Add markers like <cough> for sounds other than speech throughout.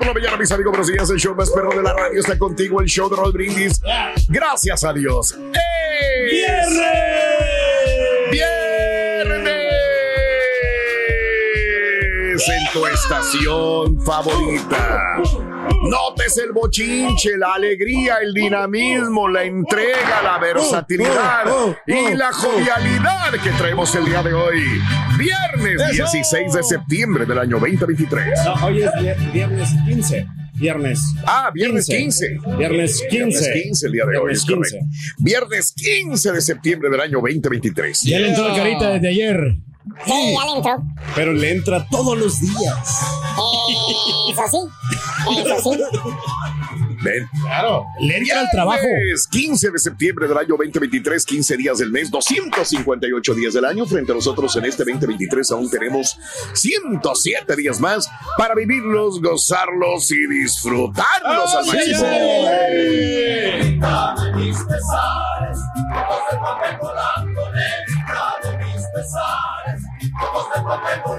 Por la mañana, mis amigos. Buenos días. El show más perro de la radio está contigo. El show de Raúl Brindis. Gracias a Dios. ¡Ey! ¡Viernes! En tu estación favorita. Notes el bochinche, la alegría, el dinamismo, la entrega, la versatilidad y la jovialidad que traemos el día de hoy. Viernes 16 de septiembre del año 2023. No, hoy es vier- viernes 15. Viernes. Ah, viernes 15. Viernes 15. Viernes 15 el día de hoy, Viernes. 15. Viernes 15 de septiembre del año 2023. Ya le entró la carita desde ayer. Sí, ya le entró. Pero le entra todos los días. Eso sí. Eso sí. Ven. Claro. Le entra al trabajo. Viernes 15 de septiembre del año 2023, 15 días del mes, 258 días del año. Frente a nosotros en este 2023 aún tenemos 107 días más para vivirlos, gozarlos y disfrutarlos al máximo.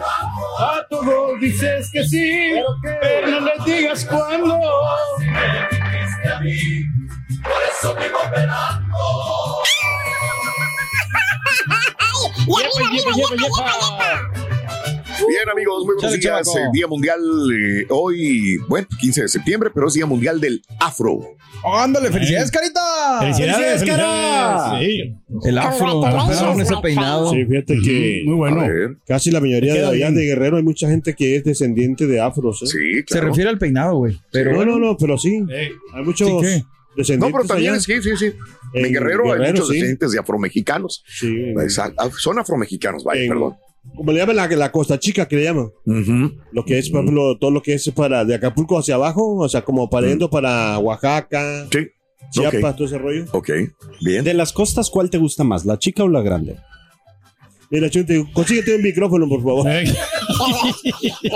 A todos dices que sí, pero no les digas cuándo. Y arriba, arriba, yepa, yepa, yepa. Bien, amigos, muy buenos días. Eh, Día Mundial eh, hoy, bueno, 15 de septiembre, pero es Día Mundial del Afro. Ándale, felicidades, Carita. Felicidades, cara. Sí. El afro, con ese peinado. Sí, fíjate que Muy bueno. Casi la mayoría de bien. de Guerrero hay mucha gente que es descendiente de afros. ¿eh? sí, Se claro. refiere al peinado, güey. Pero no, no, no, pero sí. Eh, Hay muchos ¿Sí qué? No, descendientes pero también, allá. sí, sí, sí. En, En Guerrero, hay muchos sí. descendientes de afromexicanos. Sí. Exacto. Ah, Son afromexicanos, vaya, En- perdón. Como le llaman la, la Costa Chica, que le llaman. Ujú. Lo que es, por ejemplo, todo lo que es para de Acapulco hacia abajo, o sea, como para yendo para Oaxaca, Sí. Chiapas, Ok. todo ese rollo. Ok, bien. De las costas, ¿cuál te gusta más, la chica o la grande? Mira, Chunte, consíguete un micrófono, por favor. <laughs>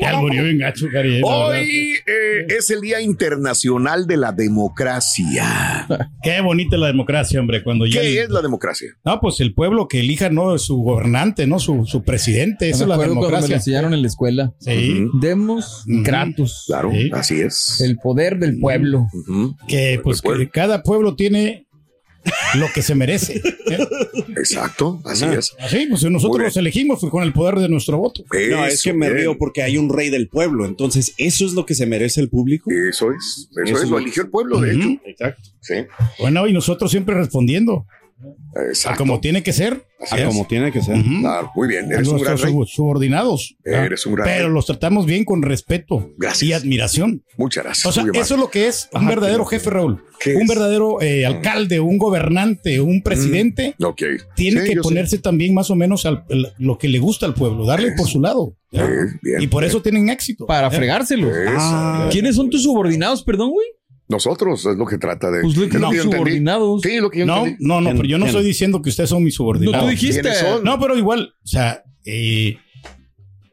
ya murió bien gacho, Cari. la verdad. Hoy eh, es el Día Internacional de la Democracia. Qué bonita la democracia, hombre. Cuando ya. ¿Qué es la democracia? No, pues el pueblo que elija, no, su gobernante, no, su, su presidente. Eso es la cuando me lo democracia. enseñaron en la escuela. Sí. Demos y Ujú. Kratos. Claro, Sí. así es. El poder del pueblo. Que pues que cada pueblo tiene lo que se merece. ¿eh? Exacto, así Ajá. es. Así, pues nosotros los elegimos fue con el poder de nuestro voto. No, es que me bien. río porque hay un rey del pueblo. Entonces, ¿eso es lo que se merece el público? Eso es, eso, Eso es, lo eligió el pueblo, de hecho. Exacto. Sí, Bueno, y nosotros siempre respondiendo, exacto. como tiene que ser. Así Ah, es. como tiene que ser. Claro, muy bien, a eres un gran rey. subordinados. Eres un gran Pero rey. los tratamos bien con respeto Gracias. y admiración. Muchas gracias. O sea, eso es lo que es un verdadero jefe, Raúl. ¿Qué Un es? verdadero eh, alcalde, un gobernante, un presidente. Ok. Tiene Sí, que sé. ponerse también más o menos al, el- lo que le gusta al pueblo, darle por su lado. Sí, bien, y por bien. eso tienen éxito. Para fregárselo. Ah. ¿Quiénes son tus subordinados, perdón, güey? Nosotros es lo que trata de. Pues lo es que lo que yo entendí. subordinados. Sí, lo que yo No, no, no, ¿Quién- pero yo no estoy diciendo que ustedes son mis No, subordinados. tú dijiste. No, pero igual, o sea, eh,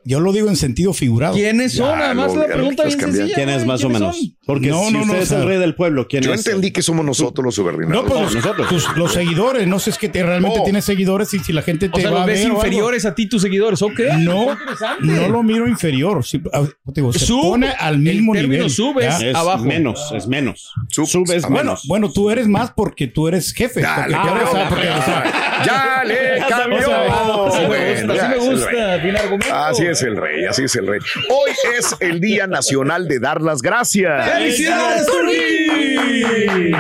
yo lo digo en sentido figurado. ¿Quiénes son? Ya, Además, la pregunta bien cambiando. sencilla. ¿Quién es más o ¿Quiénes menos? son? Porque No, si no, no, usted o es sea, el rey del pueblo, ¿quién Yo es? entendí que somos nosotros los subordinados. No, pues No, los, nosotros. tus- los seguidores, no sé, es que te- realmente Oh. tienes seguidores y si la gente te O sea, va los a ves ver o algo. inferiores a ti, tus seguidores, ¿ok? No, no lo miro inferior. ah, digo, se Sub, pone al mismo el nivel. Es Abajo. menos, es menos. Sub- Subes ah, Bueno, menos. bueno, tú eres más porque tú eres jefe. Porque eres- porque- o sea, Ya le <laughs> cambió. Así me gusta, así me gusta. Tiene argumento. Así es el rey, así es el rey. Hoy es el Día Nacional de dar las gracias. ¡Felicidades, Tony!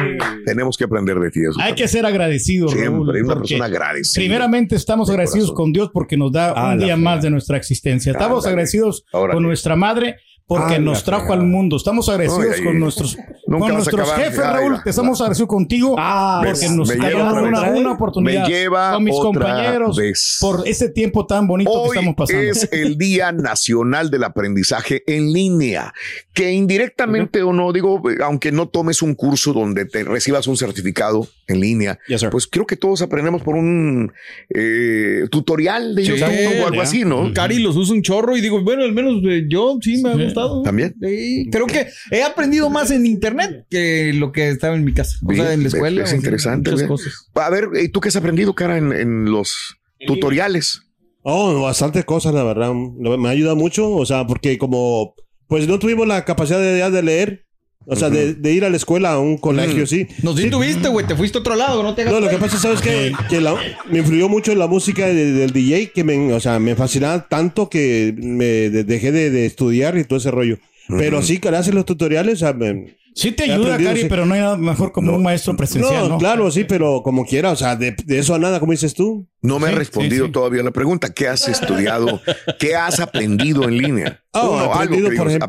Tenemos que aprender de ti eso. hay que ser agradecidos, Siempre, Raúl, una persona agradecida. Primeramente estamos De agradecidos corazón. con Dios porque nos da Ah, un día más de nuestra existencia. Estamos agradecidos Órale. con nuestra madre porque nos trajo al mundo. Estamos agradecidos Ay, con nuestros con nuestros acabar. jefes, Raúl, que estamos agradecidos contigo Ah, porque ves, nos está dando una, una oportunidad Me lleva con mis compañeros vez. por ese tiempo tan bonito Hoy que estamos pasando. es el Día Nacional del Aprendizaje en Línea, que indirectamente o no, digo, aunque no tomes un curso donde te recibas un certificado en línea, Yes, pues creo que todos aprendemos por un eh, tutorial de Sí, YouTube o algo ya. así, ¿no? Cari los usa un chorro y digo, bueno, al menos eh, yo sí me ha gustado. ¿También? Sí, creo que he aprendido más en internet que lo que estaba en mi casa. O sea, en la escuela. es interesante, cosas. A ver, ¿y tú qué has aprendido, cara, en, en los tutoriales? Oh, bastantes cosas, la verdad. Me ha ayudado mucho, o sea, porque como, pues no tuvimos la capacidad de, de leer, o sea, de, de ir a la escuela, a un colegio, Mm. sí. No, sí tuviste, güey. Te fuiste a otro lado, no te No, lo que pasa, ¿sabes qué? Que la- me influyó mucho la música de- del DJ, que me, o sea, me fascinaba tanto que me de- dejé de, de estudiar y todo ese rollo. Pero sí, gracias a los tutoriales, o sea, me- Sí te ayuda, Cari, sí. pero no hay nada mejor como un maestro presencial, ¿no? claro, sí, pero como quiera, o sea, de, de eso a nada, como dices tú. No me Sí, has respondido sí, sí. todavía la pregunta. ¿Qué has estudiado? ¿Qué has aprendido en línea? Oh, aprendido, que por ejemplo,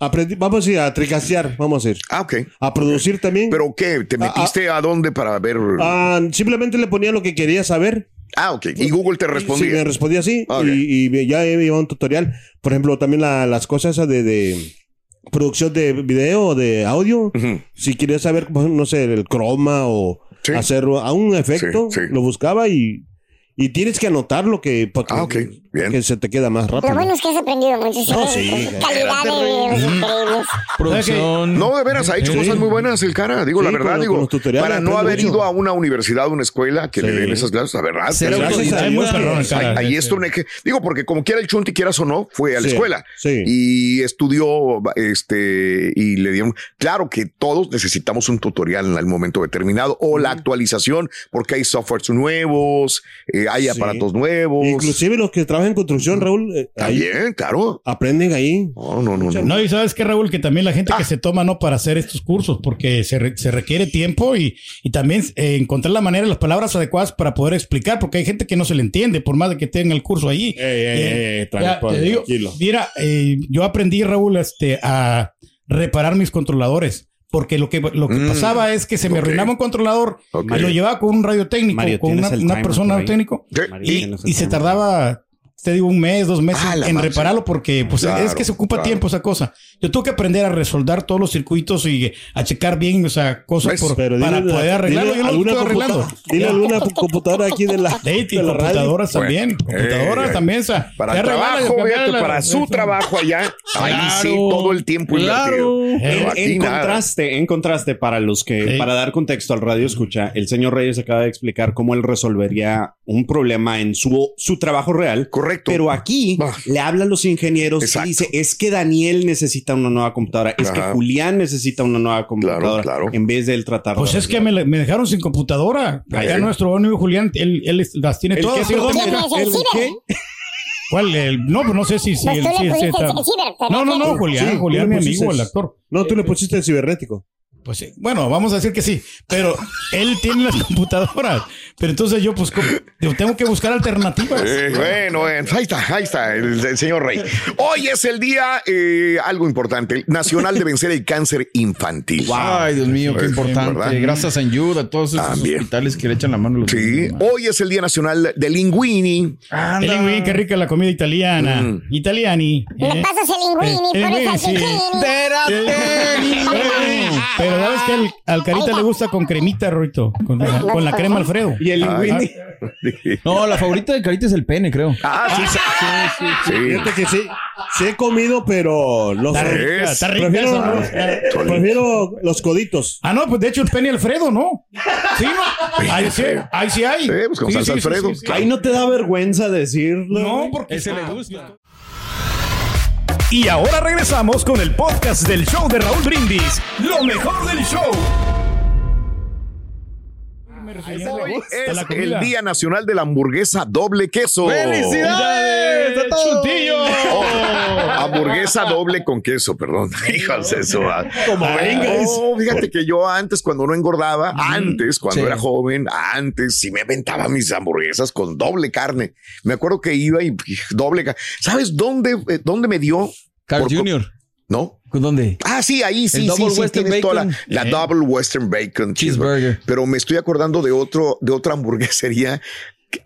aprendí vamos a ir a tricastear, vamos a ir. Ah, ok. A producir también. ¿Pero qué? ¿Te metiste a dónde para ver? Ah, simplemente le ponía lo que quería saber. Ah, ok. Y Google te Sí, respondía. me respondía así. Ok. Y, y ya he llevado un tutorial. Por ejemplo, también la- las cosas esas de, de producción de video o de audio. Si quería saber, no sé, el croma o Sí. hacer a un efecto, Sí, sí. lo buscaba y, y tienes que anotar lo que, porque- Ah. Bien. que se te queda más Lo rápido. bueno es que has aprendido mucho. No, <laughs> calidad de videos increíbles. <laughs> Producción. No, de veras, ha hecho Sí. cosas muy buenas el cara. Digo, Sí, la verdad, digo, para no haber mucho. ido a una universidad, una escuela que le den esas clases, la verdad. A cara. Ahí Sí, esto, digo, porque como quiera el Chunti, quieras o no, fue a la Sí, escuela sí. y estudió, este, y le dieron, claro que todos necesitamos un tutorial en el momento determinado o la actualización, porque hay softwares nuevos, eh, hay Sí. aparatos nuevos. Inclusive los que trabajan en construcción, Raúl, eh, ahí También, claro. aprenden ahí. No, no, no. no. No, y sabes que Raúl, que también la gente Ah. que se toma no para hacer estos cursos, porque se, re- se requiere tiempo y, y también eh, encontrar la manera, las palabras adecuadas para poder explicar, porque hay gente que no se le entiende, por más de que tenga el curso allí. Eh, digo, tranquilo. mira, eh, yo aprendí, Raúl, este, a reparar mis controladores. Porque lo que, lo que Mm, pasaba es que se me arruinaba un controlador y lo llevaba con un radio técnico, Mario, con ¿tienes una, persona ahí? técnico. Y, y se tardaba, te digo, un mes, dos meses Ah, en mancha. repararlo porque pues, Claro, es que se ocupa claro. tiempo esa cosa. Yo tuve que aprender a resoldar todos los circuitos y a checar bien, o sea, cosas ¿Ves? por- Pero para dile- poder arreglarlo. dile Yo lo alguna estoy arreglando. Dile alguna computadora aquí de la, y de la radio. computadoras Bueno, también. computadoras eh, también. o sea, Para trabajo, cambiarla, fíjate, para su trabajo allá, ahí sí, Claro, todo el tiempo invertido. En, aquí en contraste, en contraste, para los que, Sí. para dar contexto al radio escucha, el señor Reyes acaba de explicar cómo él resolvería un problema en su, su trabajo real. Correcto. Pero aquí le habla a los ingenieros Exacto. y dice, es que Daniel necesita una nueva computadora, es que. Julián necesita una nueva computadora, claro. en vez de él tratar Pues de es que me, me dejaron sin computadora. Sí. nuestro amigo Julián, él, él las tiene ¿El todas. ¿Cuál? El- no, pues no sé si... si Pues el- tú si- le si- pusiste el si- ciber. pero No, no, no, Julián, Sí, Julián, mi amigo, el actor. No, tú le pusiste el cibernético. Pues sí, bueno, vamos a decir que sí, pero él tiene las <laughs> computadoras. Pero entonces yo, pues, tengo que buscar alternativas. Eh, bueno, bueno, ahí está, ahí está el, el señor Rey. Hoy es el día, eh, algo importante, nacional de vencer el cáncer infantil. Ay, Dios mío, qué importante. ¿verdad? Gracias a Ayuda, a todos esos También. hospitales que le echan la mano a los Sí, niños. hoy es el día nacional de linguini. El linguini, qué rica la comida italiana. Mm. Italiani. Me ¿eh? pasas el linguini, El- el pones linguini, sí. Pero sabes que al, al carita le gusta con cremita, Rorito. Con, la- con la crema Alfredo. Y el linguini. No, la favorita de Carita es el pene, creo. Ah, sí, sí, sí. Fíjate que sí, sí he comido, pero los Está rica, es. está rica prefiero, esa, ¿no? prefiero los coditos. Ah, no, pues de hecho el pene Alfredo, ¿no? Sí, no. Ahí sí, ahí sí hay. Sí, pues con salsa Alfredo. Ahí no te da vergüenza decirlo. No, porque Ese le gusta. Y ahora regresamos con el podcast del show de Raúl Brindis. Lo mejor del show. Hoy es el día nacional de la hamburguesa doble queso. ¡Felicidades! ¡A todos! Oh, hamburguesa <laughs> doble con queso, perdón. <laughs> Hijas eso. Como vengas. fíjate que yo antes, cuando no engordaba, antes, cuando Sí. era joven, antes sí me aventaba mis hamburguesas con doble carne. Me acuerdo que iba y doble carne. ¿Sabes dónde, eh, dónde me dio? Carl Por- Jr. ¿No? ¿Dónde? Ah, sí, ahí sí, El sí, sí, Western tienes toda la, la Eh. Double Western Bacon Cheeseburger. Pero me estoy acordando de otro, de otra hamburguesería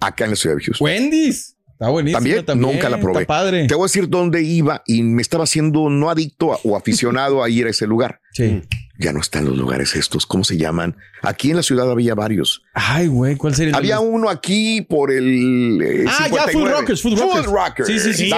acá en la ciudad de Houston. Wendy's. Está buenísimo. También, también, nunca la probé. Está padre. Te voy a decir dónde iba y me estaba haciendo no adicto a- o aficionado a ir a ese lugar. Sí. Ya no están los lugares estos. ¿Cómo se llaman? Aquí en la ciudad había varios. Ay, güey, ¿cuál sería? el Había nombre? uno aquí por el. eh, Ah, ya, 59. Food Rockers, Food Rockers. Rockers. Sí, sí, sí.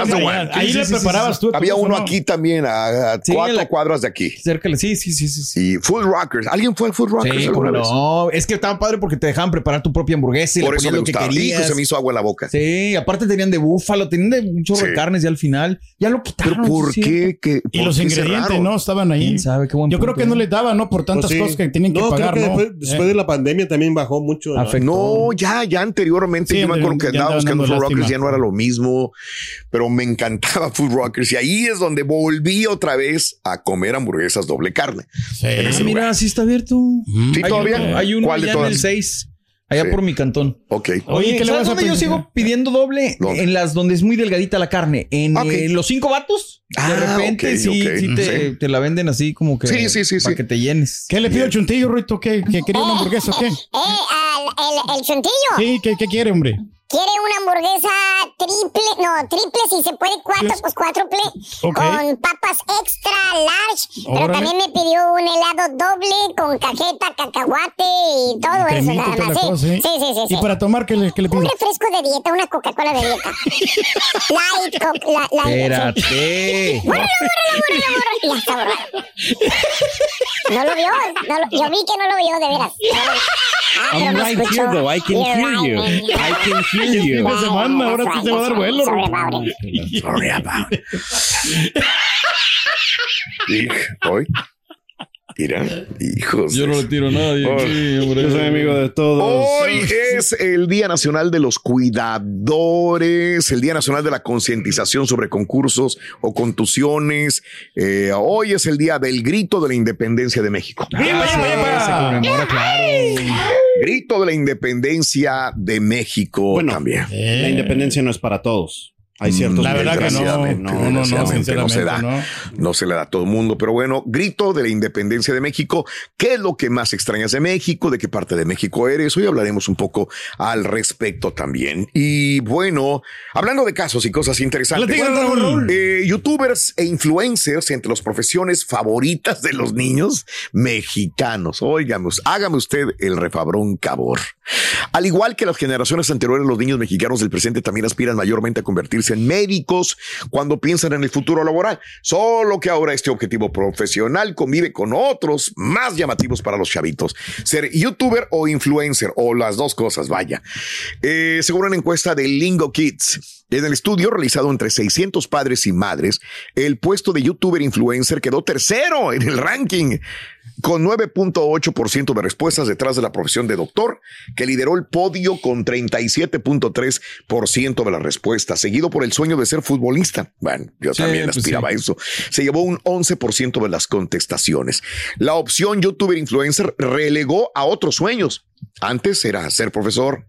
Ahí Sí, le preparabas sí. tú, Había ¿cómo uno no? aquí también a, a Sí, cuatro la- cuadras de aquí. Cerca, de- sí, sí, sí, sí. sí. Y Food Rockers. ¿Alguien fue a Food Rockers Sí, alguna cómo vez? no. Es que estaba padre porque te dejaban preparar tu propia hamburguesa y Por le me lo que querías. Se me hizo agua en la boca. Sí, aparte tenían de búfalo, tenían de un chorro de carnes ya al final. Ya lo quitaron. Pero ¿por qué? ¿Qué- Y por los ingredientes? ¿no? Estaban ahí. ¿Quién sabe? Qué buen Yo creo que no ¿eh? les daba, ¿no? Por tantas Pues sí. cosas que tienen que no, pagar, creo que ¿no? después, después Eh. de la pandemia también bajó mucho. ¿no? Afectó. No, ya, ya anteriormente Sí, yo me acuerdo que ya andaba buscando Food Rockers, ya no era lo mismo, pero me encantaba <laughs> Food Rockers y ahí es donde volví otra vez a comer hamburguesas doble carne. Sí. En Ah, mira, sí está abierto. Sí, Hay todavía. hay uno ¿Cuál de en todas? el 6, allá Sí. por mi cantón. Ok. Oye, ¿qué le ¿sabes dónde yo sigo pidiendo doble? ¿Dónde? En las donde es muy delgadita la carne. En Ah, eh, los cinco vatos. Ah, de repente ok, sí, sí te, Sí. te la venden así como que. Sí, sí, sí, Para sí. que te llenes. ¿Qué le pido al chuntillo, Ruito? ¿Qué, que quería una hamburguesa o qué? Eh, al- el, el chuntillo. Sí, ¿qué, qué quiere, hombre? Quiere una hamburguesa triple, no, triple si se puede, cuatro, pues cuádruple, Ok. con papas extra large, pero también me pidió un helado doble con cajeta, cacahuate y todo eso nada más. cosa, ¿eh? sí, sí, sí. ¿Y para tomar qué le, qué le Un refresco de dieta, una Coca-Cola de dieta. <laughs> light, Coke, la, light. Espérate. Bórralo, bórralo, bórralo, bórralo. Ya está borrado. <laughs> No lo vio, no lo- yo vi que no lo vio, de veras. <laughs> Ah, I'm right here, though. I can You're hear right, you. I can hear you. De semana, ahora sí se va a dar vuelo. Sorry about it. Sorry about it. Hijo, hoy. Mira, hijos. Yo no le tiro a nadie. Oh. sí, hombre. Yo soy amigo de todos. Hoy es el Día Nacional de los Cuidadores, el Día Nacional de la Concientización sobre concursos o contusiones. Eh, hoy es el Día del Grito de la Independencia de México. Ah, sí, se conmemora, claro. Grito de la Independencia de México Bueno, también. La independencia no es para todos. Hay ciertos Mm, La verdad que no. No, no, no, se da. no. No se le da a todo el mundo, pero bueno, grito de la independencia de México. ¿Qué es lo que más extrañas de México? ¿De qué parte de México eres? Hoy hablaremos un poco al respecto también. Y bueno, hablando de casos y cosas interesantes. Raúl. eh, youtubers e influencers entre las profesiones favoritas de los niños mexicanos. Óigame, hágame usted el refabrón cabor. Al igual que las generaciones anteriores, los niños mexicanos del presente también aspiran mayormente a convertirse en médicos cuando piensan en el futuro laboral. Solo que ahora este objetivo profesional convive con otros más llamativos para los chavitos. Ser youtuber o influencer o las dos cosas, vaya. Eh, según una encuesta de Lingo Kids, en el estudio realizado entre 600 padres y madres, el puesto de youtuber influencer quedó tercero en el ranking con 9.8% de respuestas detrás de la profesión de doctor, que lideró el podio con 37.3% de las respuestas, seguido por el sueño de ser futbolista. Bueno, yo Sí, también pues aspiraba sí. a eso. Se llevó un 11% de las contestaciones. La opción youtuber influencer relegó a otros sueños. Antes era ser profesor,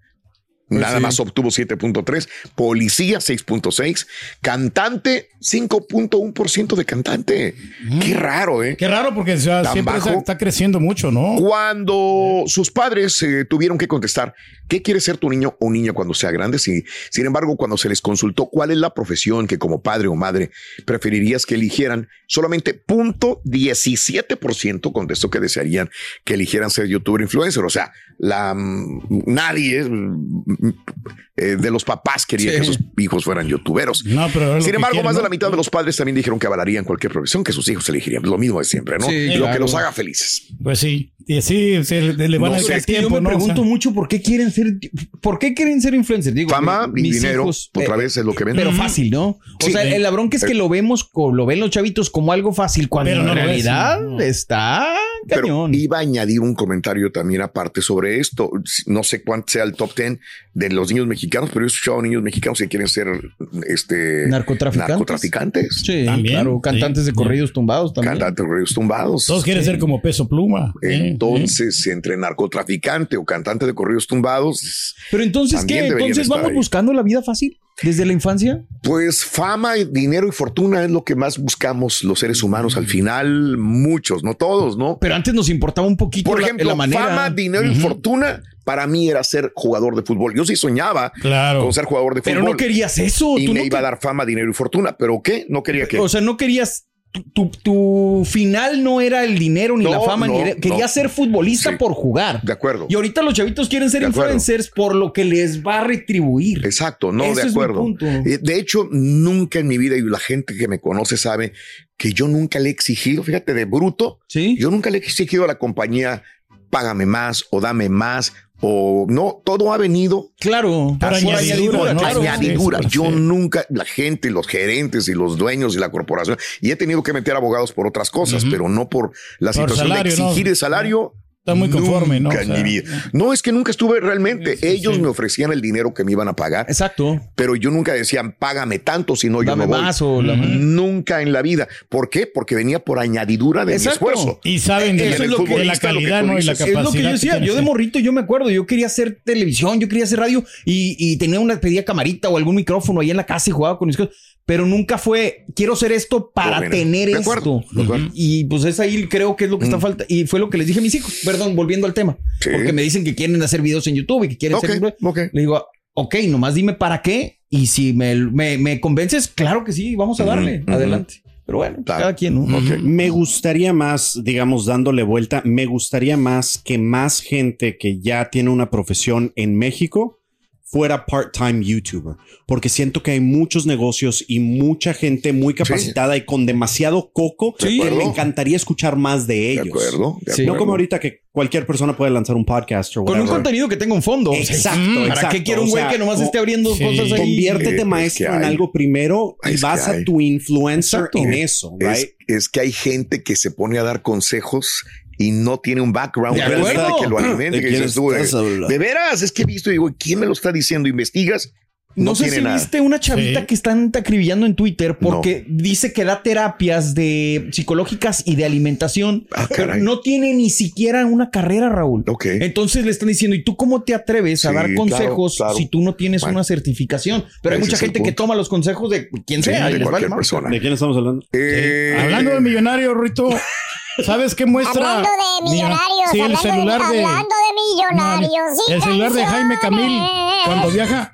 Nada sí. más obtuvo 7.3, policía 6.6, cantante 5.1% de cantante. Qué raro, ¿eh? Qué raro porque o sea, Tan siempre bajo. está, creciendo mucho, ¿no? Cuando sus padres eh, tuvieron que contestar, ¿qué quiere ser tu niño o niña cuando sea grande? Si, sin embargo, cuando se les consultó cuál es la profesión que como padre o madre preferirías que eligieran, solamente punto 17% contestó que desearían que eligieran ser youtuber influencer. O sea, la, mm, nadie mm, eh, de los papás quería Sí. que sus hijos fueran youtuberos. No, pero Sin embargo, quieren, más de la mitad de los padres también dijeron que avalarían cualquier profesión que sus hijos elegirían. Lo mismo de siempre, ¿no? Sí, Lo que los haga felices. Pues sí. Y sí, se le, le van No a sé, dar Es que yo tiempo, me ¿no? O sea, pregunto mucho por qué quieren ser, por qué quieren ser influencers. Digo, Fama mi- y dinero, hijos, otra eh, vez es lo que ven. Pero fácil, ¿no? O Sí. sea, el labrón que es que lo vemos, lo ven los chavitos como algo fácil, cuando Pero en realidad no. está Pero cañón. iba a añadir un comentario también aparte sobre esto. No sé cuánto sea el top 10 de los niños mexicanos, pero yo he escuchado a niños mexicanos que quieren ser este Narcotraficantes. narcotraficantes. Sí, También, claro. sí. Cantantes de corridos tumbados también. Cantantes de corridos tumbados. Todos quieren ser como peso pluma. ¿eh? Entonces, entre narcotraficante o cantante de corridos tumbados, Pero entonces, ¿qué? Entonces vamos ahí. buscando la vida fácil. Desde la infancia? Pues fama, dinero y fortuna es lo que más buscamos los seres humanos. Al final, muchos, no todos, ¿no? Pero antes nos importaba un poquito Por ejemplo, la, manera. fama, dinero y fortuna para mí era ser jugador de fútbol. Yo sí soñaba con ser jugador de Pero fútbol. no querías eso. Y tú me no iba a dar fama, dinero y fortuna. ¿Pero qué? No quería que... O sea, no querías. Tu, final no era el dinero ni No, la fama, ni era- no. ser futbolista Sí. por jugar. De acuerdo. Y ahorita los chavitos quieren ser De acuerdo. influencers por lo que les va a retribuir. Exacto, no, de acuerdo. Eh, De hecho, nunca en mi vida, y la gente que me conoce sabe que yo nunca le he exigido, fíjate, de bruto, yo nunca le he exigido a la compañía, págame más o dame más. O no, todo ha venido. Claro, por añadidura, ¿no? añadidura. Sí, sí, Yo sí. nunca, la gente, los gerentes y los dueños y la corporación, y he tenido que meter abogados por otras cosas, pero no por la Por situación salario, de ¿no? exigir el salario. Está muy conforme, ¿no? Nunca O sea, en mi vida. No, es que nunca estuve realmente. Ellos me ofrecían el dinero que me iban a pagar. Exacto. Pero yo nunca decían, págame tanto, si no yo me voy. más o la- Nunca en la vida. ¿Por qué? Porque venía por añadidura de Exacto. mi esfuerzo. Y saben de, Eso es lo que- la calidad, ¿no? Y la capacidad. Es lo que yo decía. Yo de morrito, yo me acuerdo, yo quería hacer televisión, yo quería hacer radio y, y tenía una, pedía camarita o algún micrófono ahí en la casa y jugaba con mis cosas. Pero nunca fue, quiero hacer esto para Bueno, tener de acuerdo, esto. de acuerdo. Y pues es ahí, creo que es lo que está falta. Y fue lo que les dije a mis hijos. Perdón, volviendo al tema. Sí. Porque me dicen que quieren hacer videos en YouTube y que quieren Ok, hacer. ok. Le digo, ok, nomás dime para qué. Y si me, me, me convences, claro que sí, vamos a darle. Adelante. Pero bueno, pues, cada quien, ¿no? Me gustaría más, digamos, dándole vuelta, me gustaría más que más gente que ya tiene una profesión en México fuera part-time YouTuber, porque siento que hay muchos negocios y mucha gente muy capacitada y con demasiado coco De que me encantaría escuchar más de ellos. acuerdo, de No acuerdo. como ahorita que cualquier persona puede lanzar un podcast o Con un contenido que tenga un fondo. Exacto, ¿Para exacto. qué quiero un O güey sea, que nomás esté abriendo sí. cosas ahí? Conviértete Es maestro que en algo primero y Es vas a tu influencer Exacto. en eso, Es, right? es que hay gente que se pone a dar consejos y no tiene un background De realmente que lo alimente. ¿De que quién dices tú, de, veras, es que he visto y digo, ¿quién me lo está diciendo? Investigas. No, No, sé si nada. viste una chavita Sí. que están acribillando en Twitter porque dice que da terapias de psicológicas y de alimentación. Ah, pero no tiene ni siquiera una carrera, Raúl. Entonces le están diciendo, ¿y tú cómo te atreves a dar consejos claro. si tú no tienes Bueno. una certificación? Pero hay mucha gente que toma los consejos de quien Sí, sea. y de les vale cualquier madre. persona. ¿De quién estamos hablando? Eh, Hablando de millonario, Rito, <laughs> ¿sabes qué muestra? Hablando de millonarios, Sí, el hablando, celular de, de. hablando de millonarios. el celular de Jaime Camil, cuando viaja.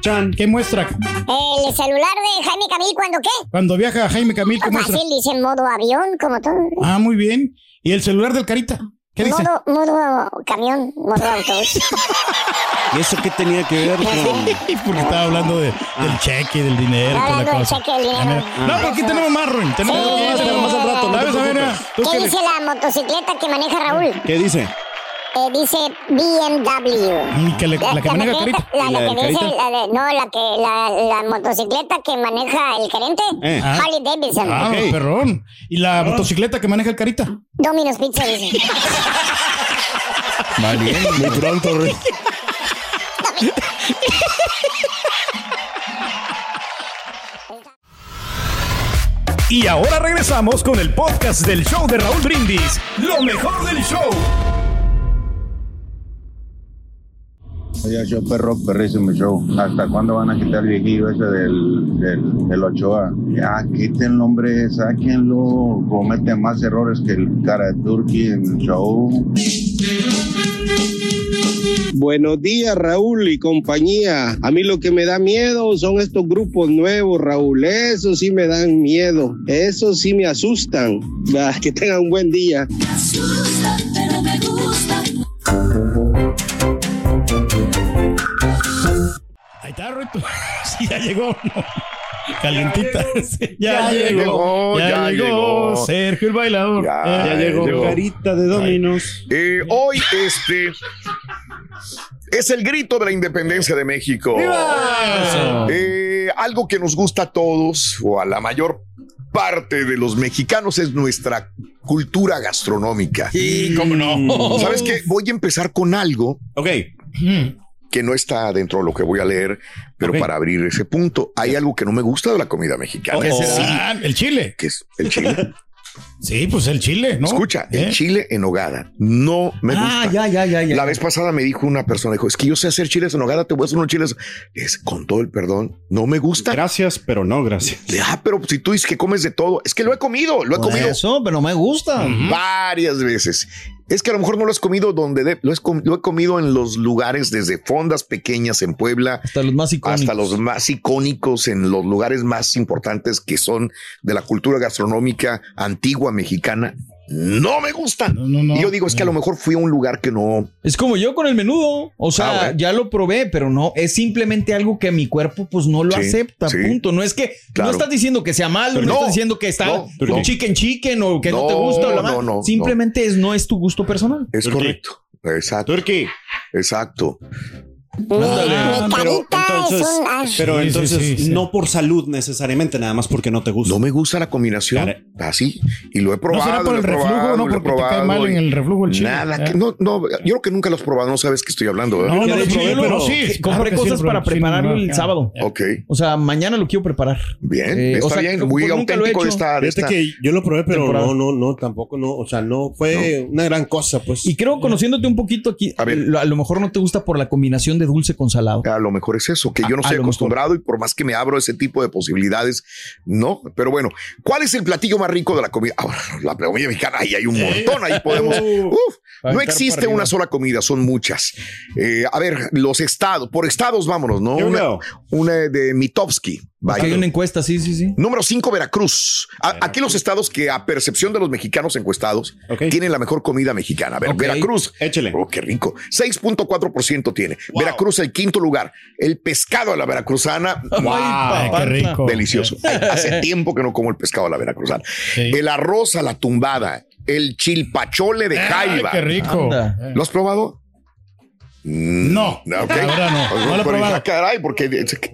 Chan, ¿qué muestra? El celular de Jaime Camil, ¿cuándo qué? Cuando viaja Jaime Camil, ¿qué muestra? Fácil, dice modo avión, como todo. Ah, muy bien. ¿Y el celular del Carita? ¿Qué dice? Modo, modo camión, modo autobús. <laughs> ¿Y eso qué tenía que ver con...? Porque estaba hablando de, del cheque, del dinero, Estaba toda la cosa. cheque, del dinero. Ah. No, pero aquí tenemos más, Ruin. Tenemos Sí, más, sí, tenemos más al sí. rato. ¿Sabes? A ver, ¿Qué dice la motocicleta que maneja Raúl? ¿Qué dice? Eh, dice BMW. Y que le- la que maneja motocicleta- Carita. La, ¿Y la la que dice, Carita? la de- no, la que, la, la motocicleta que maneja el gerente, Eh. Ah. Harley Davidson. Ah, Ok. perrón. ¿Y la motocicleta que maneja el Carita? Domino's Pizza dice. <laughs> <laughs> muy pronto, Rey. Y ahora regresamos con el podcast del show de Raúl Brindis. Lo mejor del show. Oye, show perro, perrísimo show. ¿Hasta cuándo van a quitar el viejillo ese del, del, del Ochoa? Ya, quiten hombre, sáquenlo. Comete más errores que el cara de Turkey en el show. Buenos días, Raúl y compañía. A mí lo que me da miedo son estos grupos nuevos, Raúl. Eso sí me dan miedo. Eso sí me asustan. Va, Que tengan un buen día. Está, Rito. <laughs> Sí, ya llegó. ¿no? Calientita. <laughs> Ya llegó, ya llegó. Sergio el bailador. Ya, llegó carita de dominos. Eh, hoy este es el grito de la independencia de México. Eh, algo que nos gusta a todos o a la mayor parte de los mexicanos es nuestra cultura gastronómica. Sí, cómo no. ¿Sabes qué? Voy a empezar con algo Ok. Que no está dentro de lo que voy a leer, pero para abrir ese punto, hay algo que no me gusta de la comida mexicana. ¿Qué será? El chile. que es el chile. <laughs> Sí, pues el chile, ¿no? Escucha, el ¿Eh? chile en hogada no me Ah, gusta. ya, ya, ya, ya. La vez pasada me dijo una persona, dijo, es que yo sé hacer chiles en hogada, te voy a hacer unos chiles. Es con todo el perdón, no me gusta. Gracias, pero no gracias. Ah, pero si tú dices que comes de todo, es que lo he comido, lo he Por comido Eso, pero no me gusta. varias veces. Es que a lo mejor no lo has comido donde de- lo, has com- lo he comido en los lugares desde fondas pequeñas en Puebla Hasta los más icónicos. hasta los más icónicos en los lugares más importantes que son de la cultura gastronómica antigua mexicana. No me gustan. No, no, no. y yo digo, es que a lo mejor fui a un lugar que no. Es como yo con el menudo. O sea, Ah, bueno. ya lo probé, pero no, es simplemente algo que mi cuerpo pues no lo Sí, acepta, sí. punto. No es que Claro. no estás diciendo que sea malo, no, No, estás diciendo que está no, un no. chicken chicken o que no, No, te gusta o la no, no, Simplemente es no es tu gusto personal. Es Turquí. correcto. Exacto. Turkey. Exacto. Ah, Pero entonces, pero Sí, sí, entonces sí, sí. no por salud necesariamente, nada más porque no te gusta. No me gusta la combinación Claro. así. Y lo he ¿No probado. será por el he reflujo, probado, no? he Porque te cae mal en el reflujo el chile. Nada, ¿eh? que no, no, yo creo que nunca lo has probado, no sabes que estoy hablando. ¿verdad? No, no, lo probé, pero sí. compré claro cosas para prepararlo no, el sábado. Ok, O sea, mañana lo quiero preparar. bien, Eh, está o sea, bien, muy he auténtico de esta. que yo lo probé, pero no, no, no, tampoco no. O sea, no fue una gran cosa, pues. Y creo, conociéndote un poquito aquí, a lo mejor no te gusta por la combinación de dulce con salado. A lo mejor es eso, que yo no A- a estoy lo acostumbrado y por más que me abro ese tipo de posibilidades, no. Pero bueno, ¿cuál es el platillo más rico de la comida? Ahora, la comida mexicana, ahí hay un montón, ahí podemos. <laughs> Uh, Uf, no existe una sola comida, son muchas. Eh, a ver, los estados, por estados vámonos, ¿no? Una, una de Mitofsky. Aquí hay una encuesta, sí, sí, sí. Número 5, Veracruz. Aquí los estados que a percepción de los mexicanos encuestados tienen la mejor comida mexicana. A ver, Ok. Veracruz. Échele. Oh, qué rico. 6.4% tiene. Veracruz el quinto lugar. El pescado a la veracruzana. Ay, wow. Ay, qué rico. Delicioso. Hace tiempo que no como el pescado a la veracruzana. Sí. El arroz a la tumbada. El chilpachole de Ay, jaiba. qué rico. ¿Lo has probado? Mm, No, ok. la verdad no, no lo he Pero, probado. ah, Caray, porque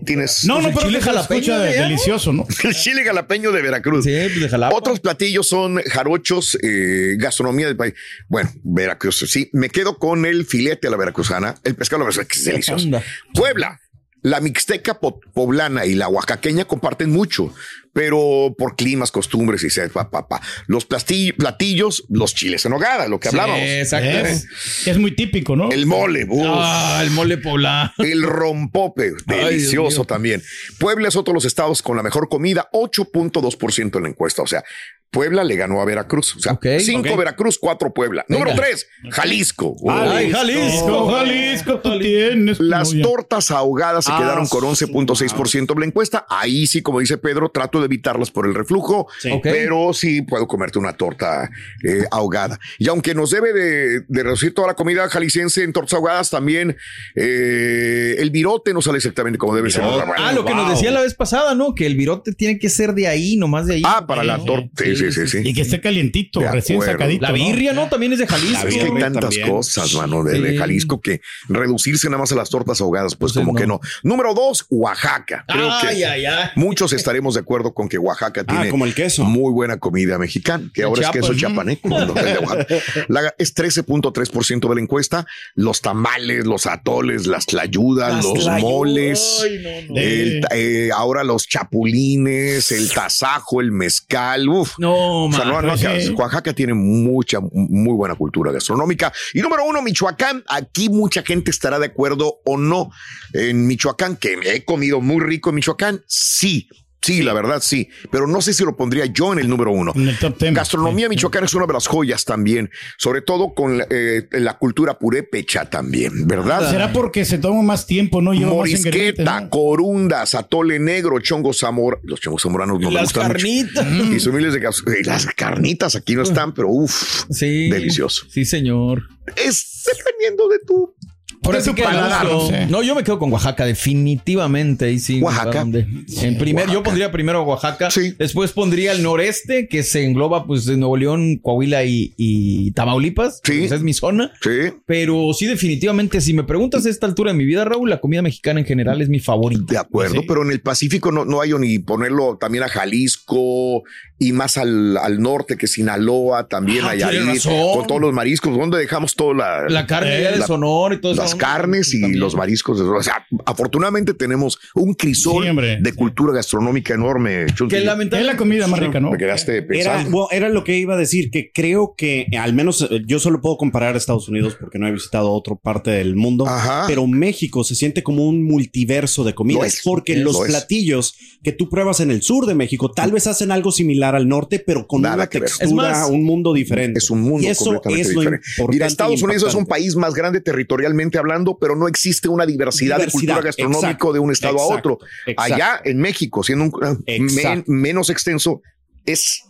tienes No, Pues no, el pero chile jalapeño de ¿no? delicioso, ¿no? <laughs> el chile jalapeño de Veracruz. Sí, pues de Jalapa. Otros platillos son jarochos, eh, gastronomía del país. Bueno, Veracruz, sí. Me quedo con el filete a la veracruzana, el pescado a la veracruzana, que es delicioso. Anda. Puebla, la mixteca po- poblana y la oaxaqueña comparten mucho, pero por climas, costumbres y se pa, pa, pa. Los plasti- platillos, los chiles en nogada, lo que Sí, hablábamos. exacto. Es, es muy típico, ¿no? El mole, uf. Ah, el mole poblano. El rompope, delicioso también. Puebla es otro de los estados con la mejor comida, 8.2% en la encuesta. O sea, Puebla le ganó a Veracruz. O sea, Ok, 5 ok. Veracruz, 4 Puebla. Número. 3, Jalisco. Ay. Jalisco. Jalisco, tú tienes. Las tortas ahogadas se Ah, quedaron con 11.6% de la encuesta. Ahí sí, como dice Pedro, trato de evitarlas por el reflujo, Sí. Pero sí puedo comerte una torta eh, ahogada. Y aunque nos debe de, de reducir toda la comida jalisciense en tortas ahogadas, también eh, el virote no sale exactamente como debe ser. Ah, lo que nos decía la vez pasada, ¿no? Que el virote tiene que ser de ahí, nomás de ahí. Ah, para la torta. Sí, sí, sí, sí. Y que esté calientito, De recién acuerdo. sacadito. La birria, ¿no? También es de Jalisco. Es que hay tantas también. cosas, mano, de. Jalisco que reducirse nada más a las tortas ahogadas, pues Entonces, como que no. Número dos, Oaxaca. Creo Ay, que ay, ay. muchos estaremos de acuerdo con que Oaxaca Ah, tiene como el queso. muy buena comida mexicana, que ahora Chiapas, es queso chapaneco. <laughs> La- es 13.3% de la encuesta. Los tamales, los atoles, las tlayudas, Las los tlayudas. moles. Ay, no, no. el eh, ahora los chapulines, el tasajo, el mezcal. Uf, No, o sea, no, man. no, sí. Oaxaca tiene mucha, muy buena cultura gastronómica. Y número uno, Michoacán. Aquí mucha gente estará de acuerdo o no. En Michoacán, que he comido muy rico en Michoacán, sí. Sí, la verdad sí, pero no sé si lo pondría yo en el número uno. En el top ten. Gastronomía Sí. michoacana es una de las joyas también, sobre todo con la, eh, la cultura purépecha también, ¿verdad? Será porque se toma más tiempo, ¿no? Morisqueta, ¿no? corundas, atole negro, chongo zamor. Los chongos zamoranos no me Las gustan mucho. carnitas. <laughs> Y son miles de eh, las carnitas aquí no están, pero uff, Sí. delicioso. Sí, señor. Es dependiendo de tu. Por eso que paladar, no sé. No, yo me quedo con Oaxaca, definitivamente. Ahí sí. Oaxaca. ¿dónde? En primer, yo pondría primero Oaxaca. Sí. Después pondría el noreste, que se engloba pues de Nuevo León, Coahuila y, y Tamaulipas. Sí. Esa es mi zona. Sí, Pero sí, definitivamente, si me preguntas a esta altura de mi vida, Raúl, la comida mexicana en general es mi favorita. de acuerdo, Sí. pero en el Pacífico no, no hay ni ponerlo también a Jalisco y más al, al norte que Sinaloa, también Ah, razón. con todos los mariscos. ¿Dónde dejamos toda la, La carne Eh, de la- Sonora y todo eso. las carnes y los mariscos. O sea, afortunadamente tenemos un crisol Sí, hombre. de cultura gastronómica enorme. Chunti. Es la comida más rica, ¿no? Me quedaste Era, bueno, era lo que iba a decir, que creo que al menos eh, yo solo puedo comparar a Estados Unidos porque no he visitado otra parte del mundo, pero México se siente como un multiverso de Lo comidas es, porque lo los es. platillos que tú pruebas en el sur de México tal vez hacen algo similar al norte, pero con una que ver. textura, Es más, un mundo diferente. Es un mundo y eso completamente es lo diferente. Mira, Estados y Unidos es un país más grande territorialmente hablando, pero no existe una diversidad, de cultura gastronómica exacto, de un estado a otro. exacto. Allá en México, siendo un men- menos extenso, es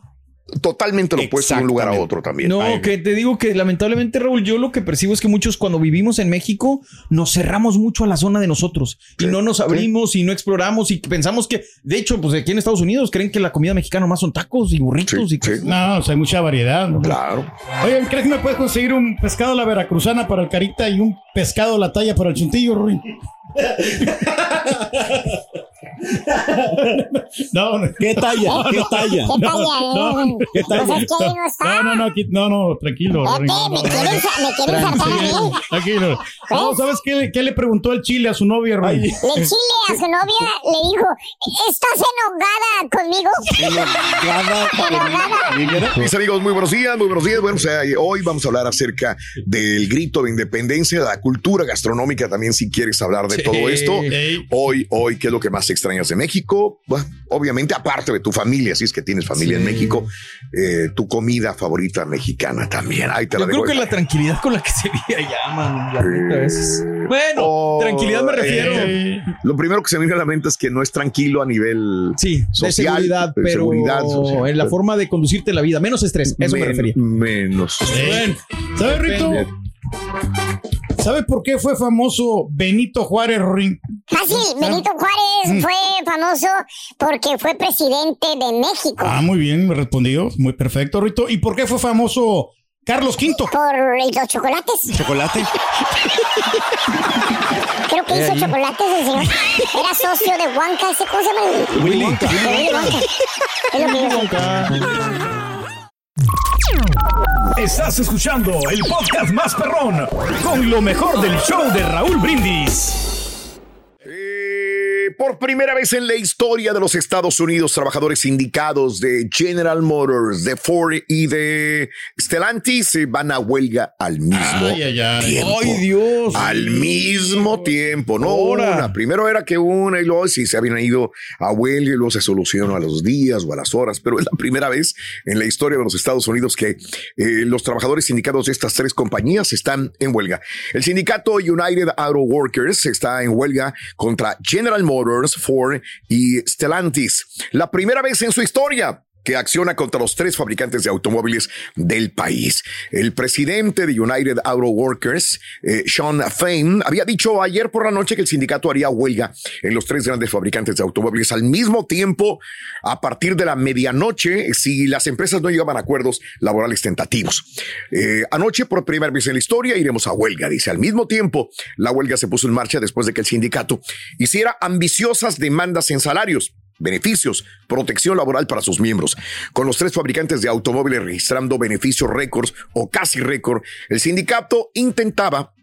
totalmente lo opuesto de un lugar a otro también. No, Ay, que te digo que lamentablemente, Raúl, yo lo que percibo es que muchos cuando vivimos en México nos cerramos mucho a la zona de nosotros y no nos abrimos y no exploramos y pensamos que, de hecho, pues aquí en Estados Unidos creen que la comida mexicana más son tacos y burritos y cosas. No, o sea, hay mucha variedad. ¿no? Claro. Oye, ¿crees que me puedes conseguir un pescado a la veracruzana para el carita y un pescado a la talla para el chuntillo, Ruin? <laughs> No, no. ¿Qué talla? ¿Qué talla? ¿Qué talla? Pues ahí no está. No, no, no, aquí- no, no, tranquilo. No, me quieren saltar a Tranquilo, mí. Tranquilo. No, ¿sabes qué, le- qué le preguntó el chile a su novia, Ruin? Le chile a su novia, le dijo, ¿estás <laughs> enojada conmigo? Enojada. Mis amigos, muy buenos días, muy buenos días. Bueno, o sea, hoy vamos a hablar acerca del grito de independencia, de la cultura gastronómica también, si quieres hablar de Sí. todo esto. Hoy, hoy, ¿qué es lo que más extrañas de México? Bueno, obviamente, aparte de tu familia, si es que tienes familia en. México, eh, tu comida favorita mexicana también. Ahí te la Yo creo que la tranquilidad con la que se <laughs> vive allá, man, la neta, a veces. Bueno, Oh, tranquilidad me refiero. eh, lo primero que se me viene a la mente es que no es tranquilo a nivel Sí, social, de seguridad, pero seguridad social. en la forma de conducirte la vida, menos estrés, eso me refería. Menos. Ey. ¿Sabes, Rito? ¿Sabes por qué fue famoso Benito Juárez, Ruin? Fácil, <laughs> Benito Juárez fue famoso porque fue presidente de México. Ah, muy bien, me respondió. Muy perfecto, Rito. ¿Y por qué fue famoso Carlos V? Por los chocolates. ¿Chocolate? Creo que hizo chocolates el señor. Era socio de Wonka, ¿ese cómo se llama? Willy Wonka. De Willy Wonka. Es lo que yo sé. Estás escuchando el podcast más perrón con lo mejor del show de Raúl Brindis. Por primera vez en la historia de los Estados Unidos, trabajadores sindicados de General Motors, de Ford y de Stellantis se van a huelga al mismo Ay, ay, ay. tiempo. Ay, Dios. Al mismo tiempo, no Ahora. una. Primero era que una y luego si se habían ido a huelga y luego se solucionó a los días o a las horas, pero es la primera vez en la historia de los Estados Unidos que eh, los trabajadores sindicados de estas tres compañías están en huelga. El sindicato United Auto Workers está en huelga contra General Motors, Ford y Stellantis. La primera vez en su historia que acciona contra los tres fabricantes de automóviles del país. El presidente de United Auto Workers, eh, Sean Fain, había dicho ayer por la noche que el sindicato haría huelga en los tres grandes fabricantes de automóviles al mismo tiempo a partir de la medianoche si las empresas no llegaban a acuerdos laborales tentativos. Eh, anoche, por primera vez en la historia, iremos a huelga, dice. Al mismo tiempo, la huelga se puso en marcha después de que el sindicato hiciera ambiciosas demandas en salarios beneficios, protección laboral para sus miembros. Con los tres fabricantes de automóviles registrando beneficios récords o casi récord, el sindicato intentaba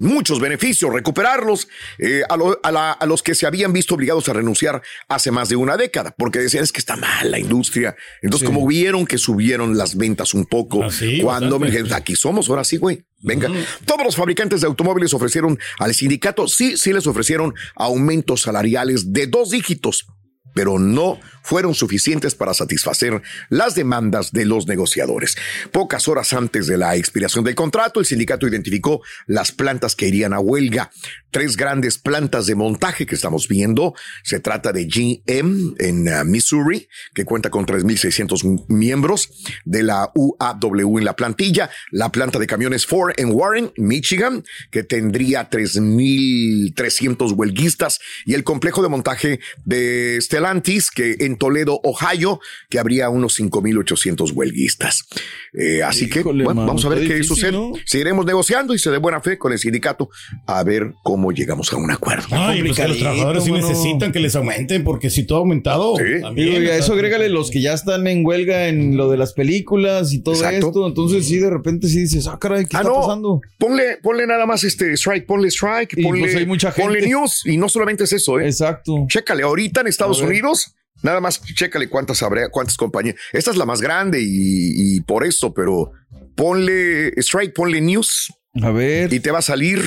muchos beneficios, recuperarlos eh, a, lo- a la- a los que se habían visto obligados a renunciar hace más de una década, porque decían es que está mal la industria. Entonces, como vieron que subieron las ventas un poco, Ah, sí, cuando me dijeron, aquí somos, ahora sí, güey. Venga, todos los fabricantes de automóviles ofrecieron al sindicato, sí, sí les ofrecieron aumentos salariales de dos dígitos, pero no fueron suficientes para satisfacer las demandas de los negociadores. Pocas horas antes de la expiración del contrato, el sindicato identificó las plantas que irían a huelga. Tres grandes plantas de montaje que estamos viendo. Se trata de GM en uh, Missouri, que cuenta con 3.600 miembros de la UAW en la plantilla. La planta de camiones Ford en Warren, Michigan, que tendría 3.300 huelguistas. Y el complejo de montaje de Stellantis, que en en Toledo, Ohio, que habría unos 5.800 huelguistas. Eh, así que, bueno, mano, vamos a ver qué difícil, sucede. ¿no? Seguiremos negociando y se de buena fe con el sindicato a ver cómo llegamos a un acuerdo. Ay, pues que los trabajadores sí necesitan que les aumenten, porque si todo ha aumentado. también, Digo, y a eso agrégale los que ya están en huelga en lo de las películas y todo Exacto. esto. Entonces, sí, de repente sí dices, ah, caray, ¿qué Ah, está no. pasando? Ponle, ponle nada más este strike, ponle strike, Y, ponle, pues, hay mucha gente. ponle news y no solamente es eso, ¿eh? Exacto. Chécale, ahorita en Estados. Unidos, nada más chécale cuántas habrá, cuántas compañías. Esta es la más grande y, y por eso, pero ponle strike, ponle news. A ver. Y te va a salir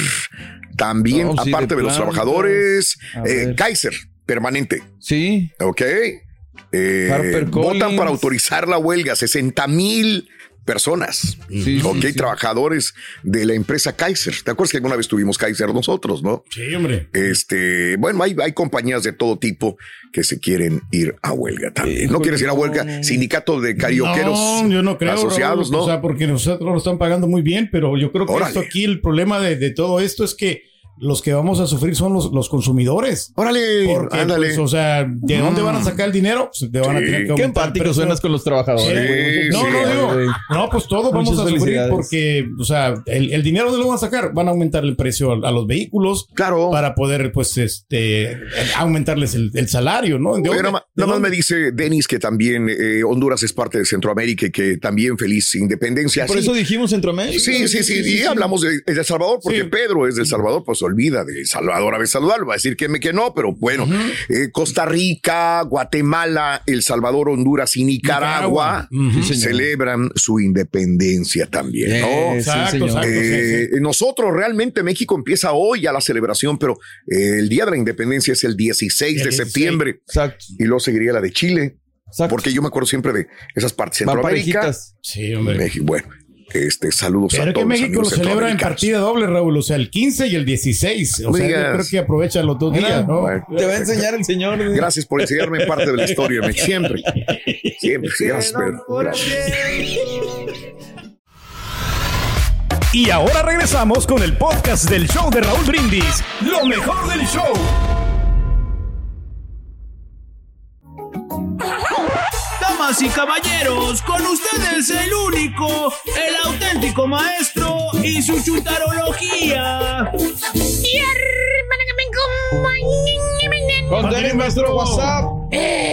también, No, sí, aparte de los trabajadores, eh. Kaiser, permanente. Sí. Ok. Eh, votan para autorizar la huelga, 60 mil personas. Sí, ok, sí, sí. trabajadores de la empresa Kaiser. ¿Te acuerdas que alguna vez tuvimos Kaiser nosotros, no? Sí, hombre. Este, bueno, hay, hay compañías de todo tipo que se quieren ir a huelga también. ¿No quieres ir a huelga? Sindicato de carioqueros No, yo no creo. asociados, Raúl, ¿no? O sea, porque nosotros lo están pagando muy bien, pero yo creo que Órale. esto aquí, el problema de, de todo esto es que los que vamos a sufrir son los, los consumidores. Órale, Porque, ándale. pues, o sea, ¿de dónde van a sacar el dinero? Pues te van a tener que Qué aumentar el empático precio. suenas con los trabajadores. Sí, no, sí, no, digo, no, pues todos vamos a sufrir porque, o sea, el, el dinero de lo van a sacar, van a aumentar el precio a, a los vehículos Claro. para poder, pues, este, aumentarles el, el salario, ¿no? ¿De Oye, dónde? nada más- ¿De nada más dónde? me dice Denis que también eh, Honduras es parte de Centroamérica y que también feliz independencia. Por eso dijimos Centroamérica. Sí, sí, sí, y hablamos de, de El Salvador, porque Sí. Pedro es del Salvador, pues olvida de Salvador a ver saludarlo, va a decir que me que no, pero bueno, eh, Costa Rica, Guatemala, El Salvador, Honduras y Nicaragua. Sí, celebran su independencia también, ¿no? Eh, Exacto, Eh, sí. Nosotros realmente México empieza hoy a la celebración, pero eh, el día de la independencia es el 16 El de 16. septiembre Exacto. y luego seguiría la de Chile, Exacto. porque yo me acuerdo siempre de esas partes Centroamérica. Sí, hombre. México. Bueno, este saludos Pero a es que todos. México lo celebra en partida doble, Raúl. O sea, el 15 y el 16. O sea, yo creo que aprovecha los dos días, ¿no? bueno. Te va a enseñar el señor. Gracias por enseñarme parte de la historia, Mex. siempre. Siempre, sí, gracias, Pedro. Gracias. Y ahora regresamos con el podcast del show de Raúl Brindis. Lo mejor del show. Damas y caballeros, con ustedes el único, el auténtico maestro y su chutarología. Maestro, WhatsApp.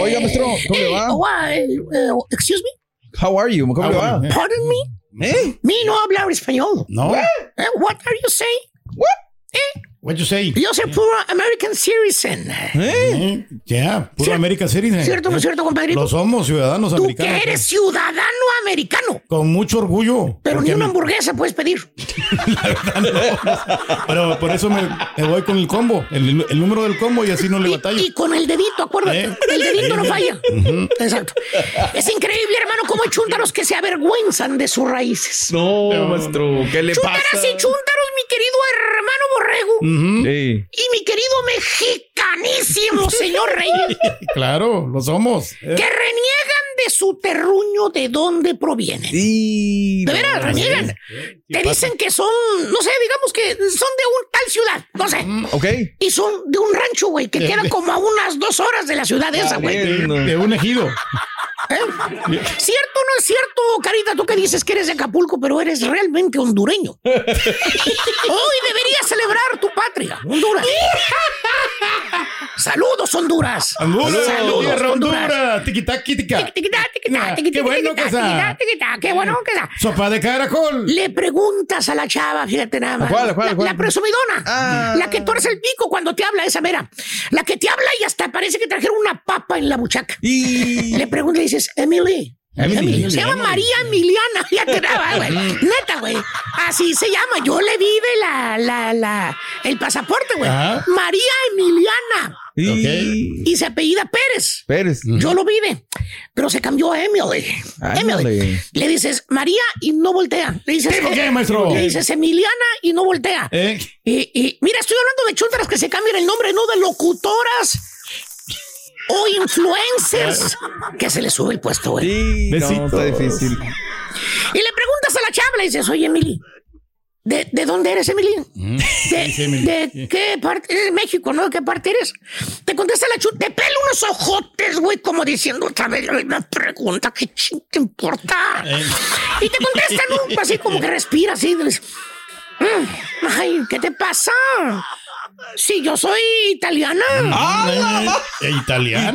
Oiga, maestro, ¿cómo le va? uh, excuse me, How are you? ¿Cómo le va? pardon me. ¿Eh? Mi no habla español. No. Eh, what are you saying? What you say? Yo soy puro American citizen. ¿Eh? Ya, puro Cier- América City. ¿Cierto, no es cierto, compadrito? Lo somos, ciudadanos Tú americanos. que eres ciudadano americano, Con mucho orgullo. pero ni una hamburguesa puedes pedir. <laughs> Pero por eso me, me voy con el combo, el, el número del combo y así no le Y, batallo. y con el dedito, acuérdate. ¿Eh? El dedito no falla. Exacto. Es increíble, hermano, cómo hay chúntaros que se avergüenzan de sus raíces. No, maestro, ¿qué le Chúntaras pasa? y chúntaros, mi querido hermano Borrego. Sí. Y mi querido mexicanísimo señor Reyes. <laughs> Claro, lo somos. Eh, que reniegan de su terruño de dónde provienen. Sí. De veras, reniegan. Te dicen que son, no sé, digamos que son de un tal ciudad, no sé. Ok. Y son de un rancho, güey, que queda como a unas dos horas de la ciudad esa, güey. De un ejido. ¿Eh? ¿Cierto o no es cierto, Carita? Tú que dices que eres de Acapulco, pero eres realmente hondureño. <laughs> Hoy deberías celebrar tu patria, Honduras. <laughs> Saludos, Honduras. Saludos, Saludos, tierra Honduras. Tiquitá. Tiquitá, Qué bueno que está. Qué bueno que está. Sopa de caracol. Le preguntas a la chava, fíjate nada más. ¿Cuál, cuál, la, cuál? la presumidona. Ah. La que tuerce el pico cuando te habla, esa mera. La que te habla y hasta parece que trajeron una papa en la buchaca. Y. Le preguntas y dices, Emily. Emily, Se llama Emily. María Emiliana. Ya te daba, güey. Neta, güey. Así se llama. Yo le vi de la, la, la, el pasaporte, güey. María Emiliana. Y. Y se apellida Pérez. Pérez. Yo lo vive, pero se cambió a Emily. Emily. Le dices María y no voltea. Le dices, ¿Tipo qué, maestro? Le dices Emiliana y no voltea. Eh, Y, y mira, estoy hablando de chuntaras que se cambian el nombre, no de locutoras o influencers que se les sube el puesto, güey. Sí. No, está difícil. Y le preguntas a la chava, le dices, oye, Emily, ¿De, de dónde eres, Emily? Mm. ¿De, <laughs> Dice Emily. de qué parte? De México, ¿no? ¿De qué parte eres? Te contesta la chut, te pelo unos ojotes, güey, como diciendo otra vez la misma pregunta, ¿qué ching te importa? Eh. Y te contesta, ¿no? Así como que respira, así. "Mm, Ay, ¿qué te pasa? Sí, yo soy italiana. Eh, italiana.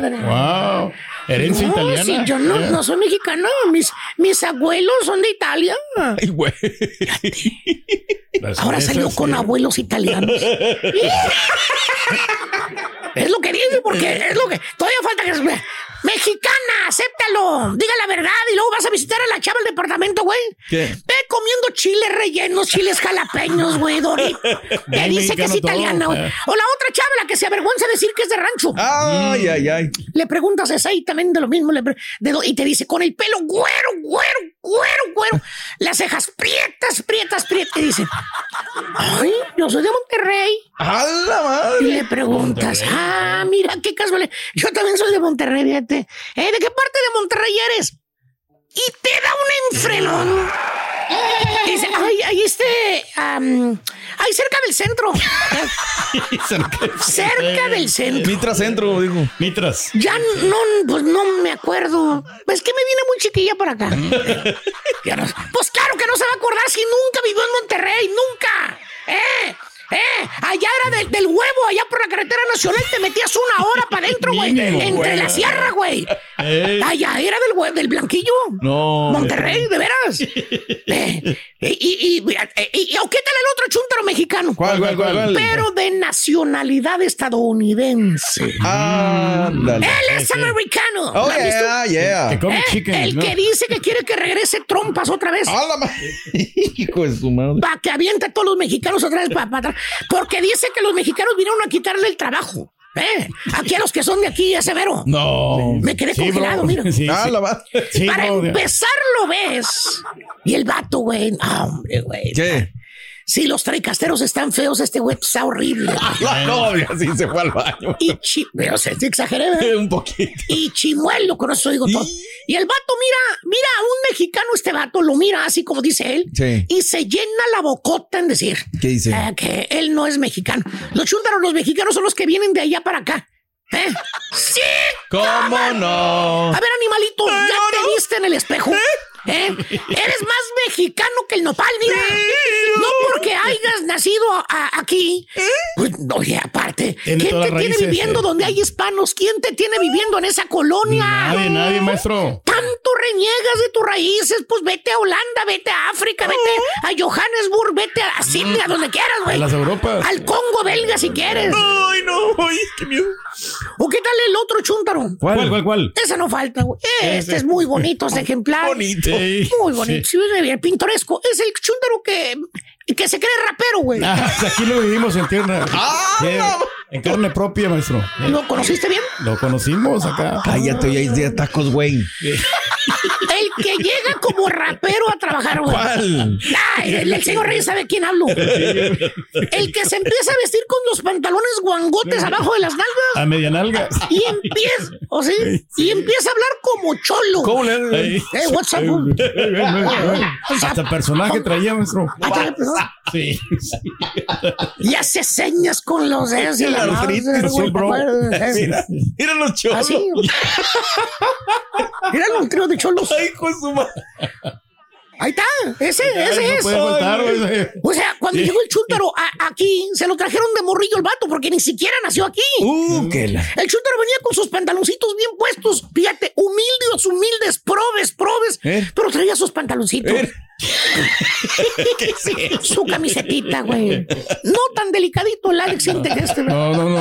Madre. Wow. Herencia No, italiana. sí, yo no, Eh. no soy mexicano. Mis, mis abuelos son de Italia. Ay, güey. Ahora salió con sí. abuelos italianos. <laughs> es lo que dice, porque <laughs> es lo que. Todavía falta que. Mexicana, acéptalo. Diga la verdad y luego vas a visitar a la chava del departamento, güey. ¿Qué? Ve comiendo chiles rellenos, chiles jalapeños, güey, Dori. <laughs> Te dice que es italiana, güey. Eh. O la otra chava, la que se avergüenza de decir que es de rancho. Ay, ay, ay. Le preguntas exactamente lo mismo le de y te dice con el pelo güero, güero, güero, güero, las cejas prietas, prietas, prietas. Y dice, ay, yo soy de Monterrey. ¡A la Y madre! le preguntas, ah, mira, qué casualidad. Yo también soy de Monterrey, fíjate. ¿Eh, ¿De qué parte de Monterrey eres? Y te da un enfrenón. <laughs> Dice, ay, ahí este, am, ahí <laughs> cerca del centro. cerca del centro. Mitra Centro, dijo. Mitras. Ya no, pues no me acuerdo. Es que me vine muy chiquilla para acá. <laughs> Pues claro que no se va a acordar si nunca vivió en Monterrey, nunca. ¡Eh! ¡Eh! Allá era del, del huevo, allá por la carretera nacional te metías una hora para adentro, güey. <laughs> Entre la sierra, güey. Ey. Allá era del hue- del blanquillo. No. Monterrey, de veras. Eh, y, y, y, y- y- o qué tal el otro chúntaro mexicano? ¿Cuál, cuál, cuál, cuál? Pero de nacionalidad estadounidense. Ándale. Él es americano. Oh, yeah, yeah. Que come Eh, chicken. el ¿no? que dice que quiere que regrese trompas otra vez. <laughs> Hijo de su madre. Para que aviente a todos los mexicanos otra vez para atrás. Porque dice que los mexicanos vinieron a quitarle el trabajo. ¿eh? Aquí a los que son de aquí, es severo. No. Me quedé Sí, congelado, bro. mira. <laughs> Sí, ¡A sí. Para bro. empezar lo ves. Y el vato, güey. No, hombre, güey. ¿Qué? Si los traicasteros están feos, este güey está horrible. <laughs> La novia sí se fue al baño. Y chi... Pero se te exageré, ¿verdad? Un poquito. y chimuelo, con eso digo todo. Y el vato mira, mira a un mexicano, este vato lo mira así como dice él, Sí. y se llena la bocota en decir ¿Qué dice? eh, que él no es mexicano. Los chúntaros, los mexicanos son los que vienen de allá para acá. ¿Eh? ¡Sí! ¿Cómo no? A ver, animalito, ¿ya te viste en el espejo? ¿Eh? Eres más mexicano que el nopal, mira. No porque hayas nacido a- aquí. Pues, oye, aparte, Tiene ¿quién te tiene raíces, viviendo eh. donde hay hispanos? ¿Quién te tiene viviendo en esa colonia? Nadie, nadie, maestro. Tanto reniegas de tus raíces, pues vete a Holanda, vete a África, vete a Johannesburg, vete a Sydney, a donde quieras, güey. A las Europas. Al Congo belga si quieres. Ay, no, ay, qué miedo. ¿O qué tal el otro chúntaro? ¿Cuál, cuál, cuál? Ese no falta, güey. Este es muy bonito, este <laughs> ejemplar. Bonito. Sí, Muy bonito. Sí, bien pintoresco. Es el chúntaro que, que se cree rapero, güey. Ah, aquí lo vivimos en tierra. Ah, Sí, en carne propia, maestro. Eh, ¿Lo conociste bien? Lo conocimos acá. Cállate, ya hay de tacos, güey. <laughs> El que llega como rapero a trabajar, güey. ¿Cuál? Ay, el, el señor Reyes sabe quién hablo. El que se empieza a vestir con los pantalones guangotes abajo de las nalgas. A media nalga. Y empieza, o sí, y empieza a hablar como cholo. ¿Cómo le. Hey, what's up? bro? Hasta personaje traía, maestro. Sí. Y hace señas con los dedos y la Artritis, güey, bro. Mira, mira los cholos. <laughs> Mira un trío de cholos. Ay, de su madre. Ahí está, ese, ese No es. faltar, güey. O sea, cuando llegó el chúntaro a- aquí, se lo trajeron de morrillo el vato, porque ni siquiera nació aquí. Uh, la. El chúntaro venía con sus pantaloncitos bien puestos, fíjate, humildes, humildes, probes, probes, ¿Eh? pero traía sus pantaloncitos. Eh. <laughs> Su camisetita, güey. No tan delicadito el Alex siente que este, güey. No, no, no.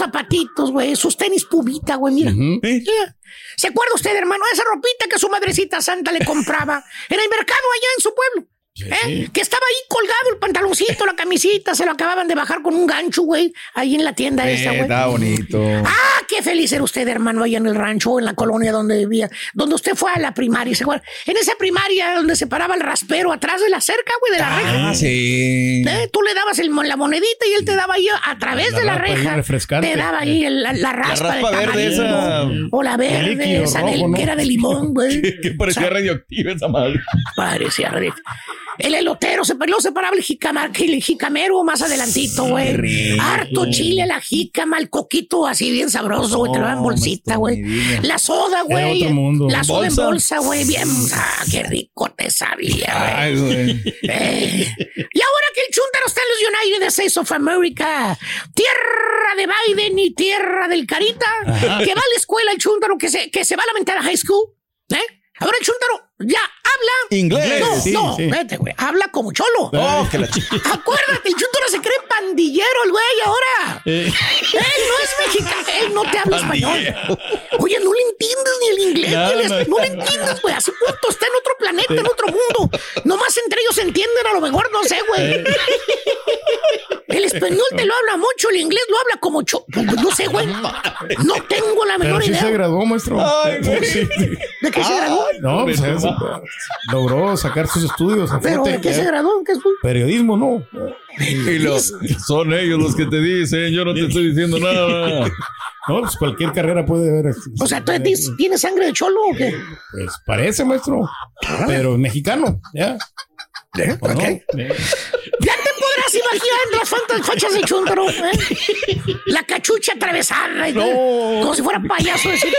Zapatitos, güey. Sus tenis pubita, güey. Mira. ¿Eh? Mira. ¿Se acuerda usted, hermano? Esa ropita que su madrecita santa le compraba en el mercado allá en su pueblo. ¿Eh? Que estaba ahí colgado el pantaloncito, la camisita, se lo acababan de bajar con un gancho, güey, ahí en la tienda Eh, esa, güey. está bonito. Ah, qué feliz era usted, hermano, allá en el rancho, en la colonia donde vivía, donde usted fue a la primaria, ¿se acuerda? En esa primaria donde se paraba el raspero atrás de la cerca, güey, de la reja. Ah, sí. Eh, Tú le dabas el la monedita y él te daba ahí a través La de la reja. Te daba ahí el- la, la raspa, raspa de verde esa. O la verde, líquido esa rojo, del- ¿no? que era de limón, güey. <laughs> Que parecía radioactiva esa madre. Parecía red. El elotero se luego se paraba el, jicama- el jicamero más adelantito, güey. Harto chile, la jícama, el coquito así bien sabroso, güey. Te lo en No, bolsita, güey. La soda, güey. La soda Bolsa. en bolsa, güey. Bien. Ah, qué rico te sabía, güey. Ay, güey. Eh, Y ahora que el chúntaro está en los United States of America, tierra de Biden y tierra del Carita, que va a la escuela el chúntaro, que se, que se va a lamentar a high school, ¿eh? Ahora el chúntaro ya habla. Inglés. No, Sí, no, sí. vete, güey. Habla como cholo. Oh, que la. Acuérdate, el chúntaro se cree pandillero, el güey, ahora. Eh, Él no es mexicano, él no te habla español. Oye, no le entiendes ni el inglés, Nada, ni el no. le entiendes, güey. Hace cuánto está en otro planeta, en otro mundo. Nomás entre ellos se entienden, a lo mejor, no sé, güey. El español te lo habla mucho, el inglés lo habla como cho... pues, No sé, güey. No tengo la pero menor sí idea. se graduó, maestro. Ay, güey. Sí. ¿De qué se graduó? No, pues eso, logró sacar sus estudios. ¿Pero de qué se graduó? ¿Qué es? Periodismo, no. Y lo- son ellos los que te dicen, yo no te estoy diciendo nada. No, pues cualquier carrera puede haber. O sea, ¿tú tienes- tienes sangre de cholo o qué? Pues parece, maestro. Pero mexicano, ya. ¿Eh? ¿O no? Eh, Podrás imaginar las fantas fachas de chúntaro, ¿eh? La cachucha atravesada. y- Como si fuera payaso. decir,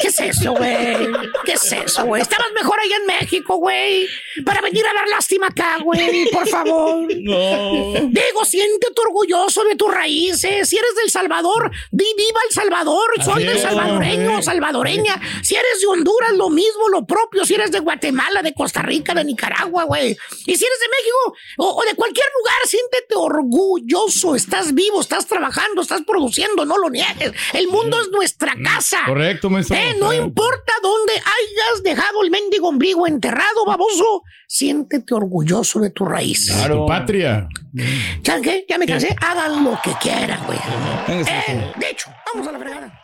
¿Qué es eso, güey? ¿Qué es eso, güey? Estabas mejor allá en México, güey. Para venir a dar lástima acá, güey. Por favor. No. Digo, siéntete orgulloso de tus raíces. Si eres del Salvador, di viva El Salvador. Soy del salvadoreño, salvadoreña. Si eres de Honduras, lo mismo, lo propio. Si eres de Guatemala, de Costa Rica, de Nicaragua, güey. Y si eres de México o, o de cualquier lugar, siéntete orgulloso. Estás vivo, estás trabajando, estás produciendo, no lo niegues. El mundo es nuestra casa. Correcto, maestro. Eh, no importa dónde hayas dejado el mendigo ombligo enterrado, baboso, siéntete orgulloso de. Tu patria. ¿Saben qué? Ya me cansé. Hagan lo que quieran, güey. Eh, de hecho, vamos a la fregada.